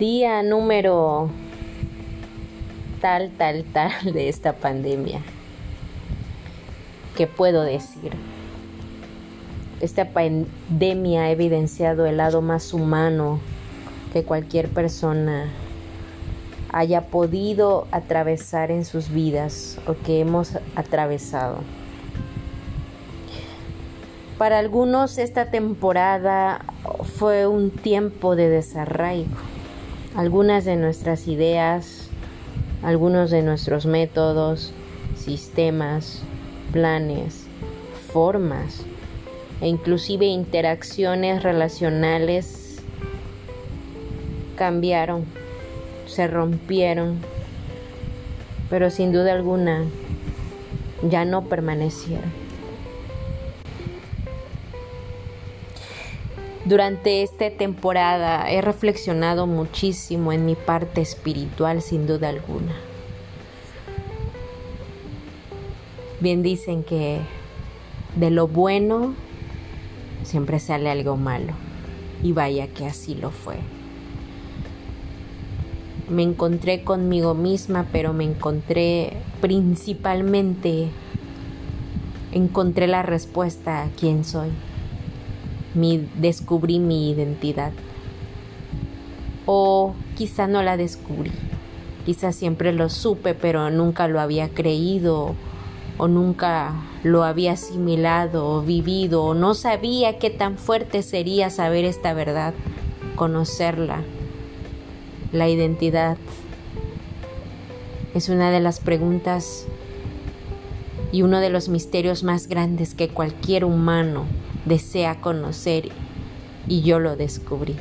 Día número tal, tal, tal de esta pandemia. ¿Qué puedo decir? Esta pandemia ha evidenciado el lado más humano que cualquier persona haya podido atravesar en sus vidas o que hemos atravesado. Para algunos esta temporada fue un tiempo de desarraigo. Algunas de nuestras ideas, algunos de nuestros métodos, sistemas, planes, formas e inclusive interacciones relacionales cambiaron, se rompieron, pero sin duda alguna ya no permanecieron. Durante esta temporada he reflexionado muchísimo en mi parte espiritual sin duda alguna. Bien dicen que de lo bueno siempre sale algo malo. Y vaya que así lo fue. Me encontré conmigo misma, pero me encontré principalmente, encontré la respuesta a quién soy mi, descubrí mi identidad. O quizá no la descubrí. Quizá siempre lo supe, pero nunca lo había creído o nunca lo había asimilado o vivido o no sabía qué tan fuerte sería saber esta verdad, conocerla. La identidad es una de las preguntas y uno de los misterios más grandes que cualquier humano desea conocer y yo lo descubrí.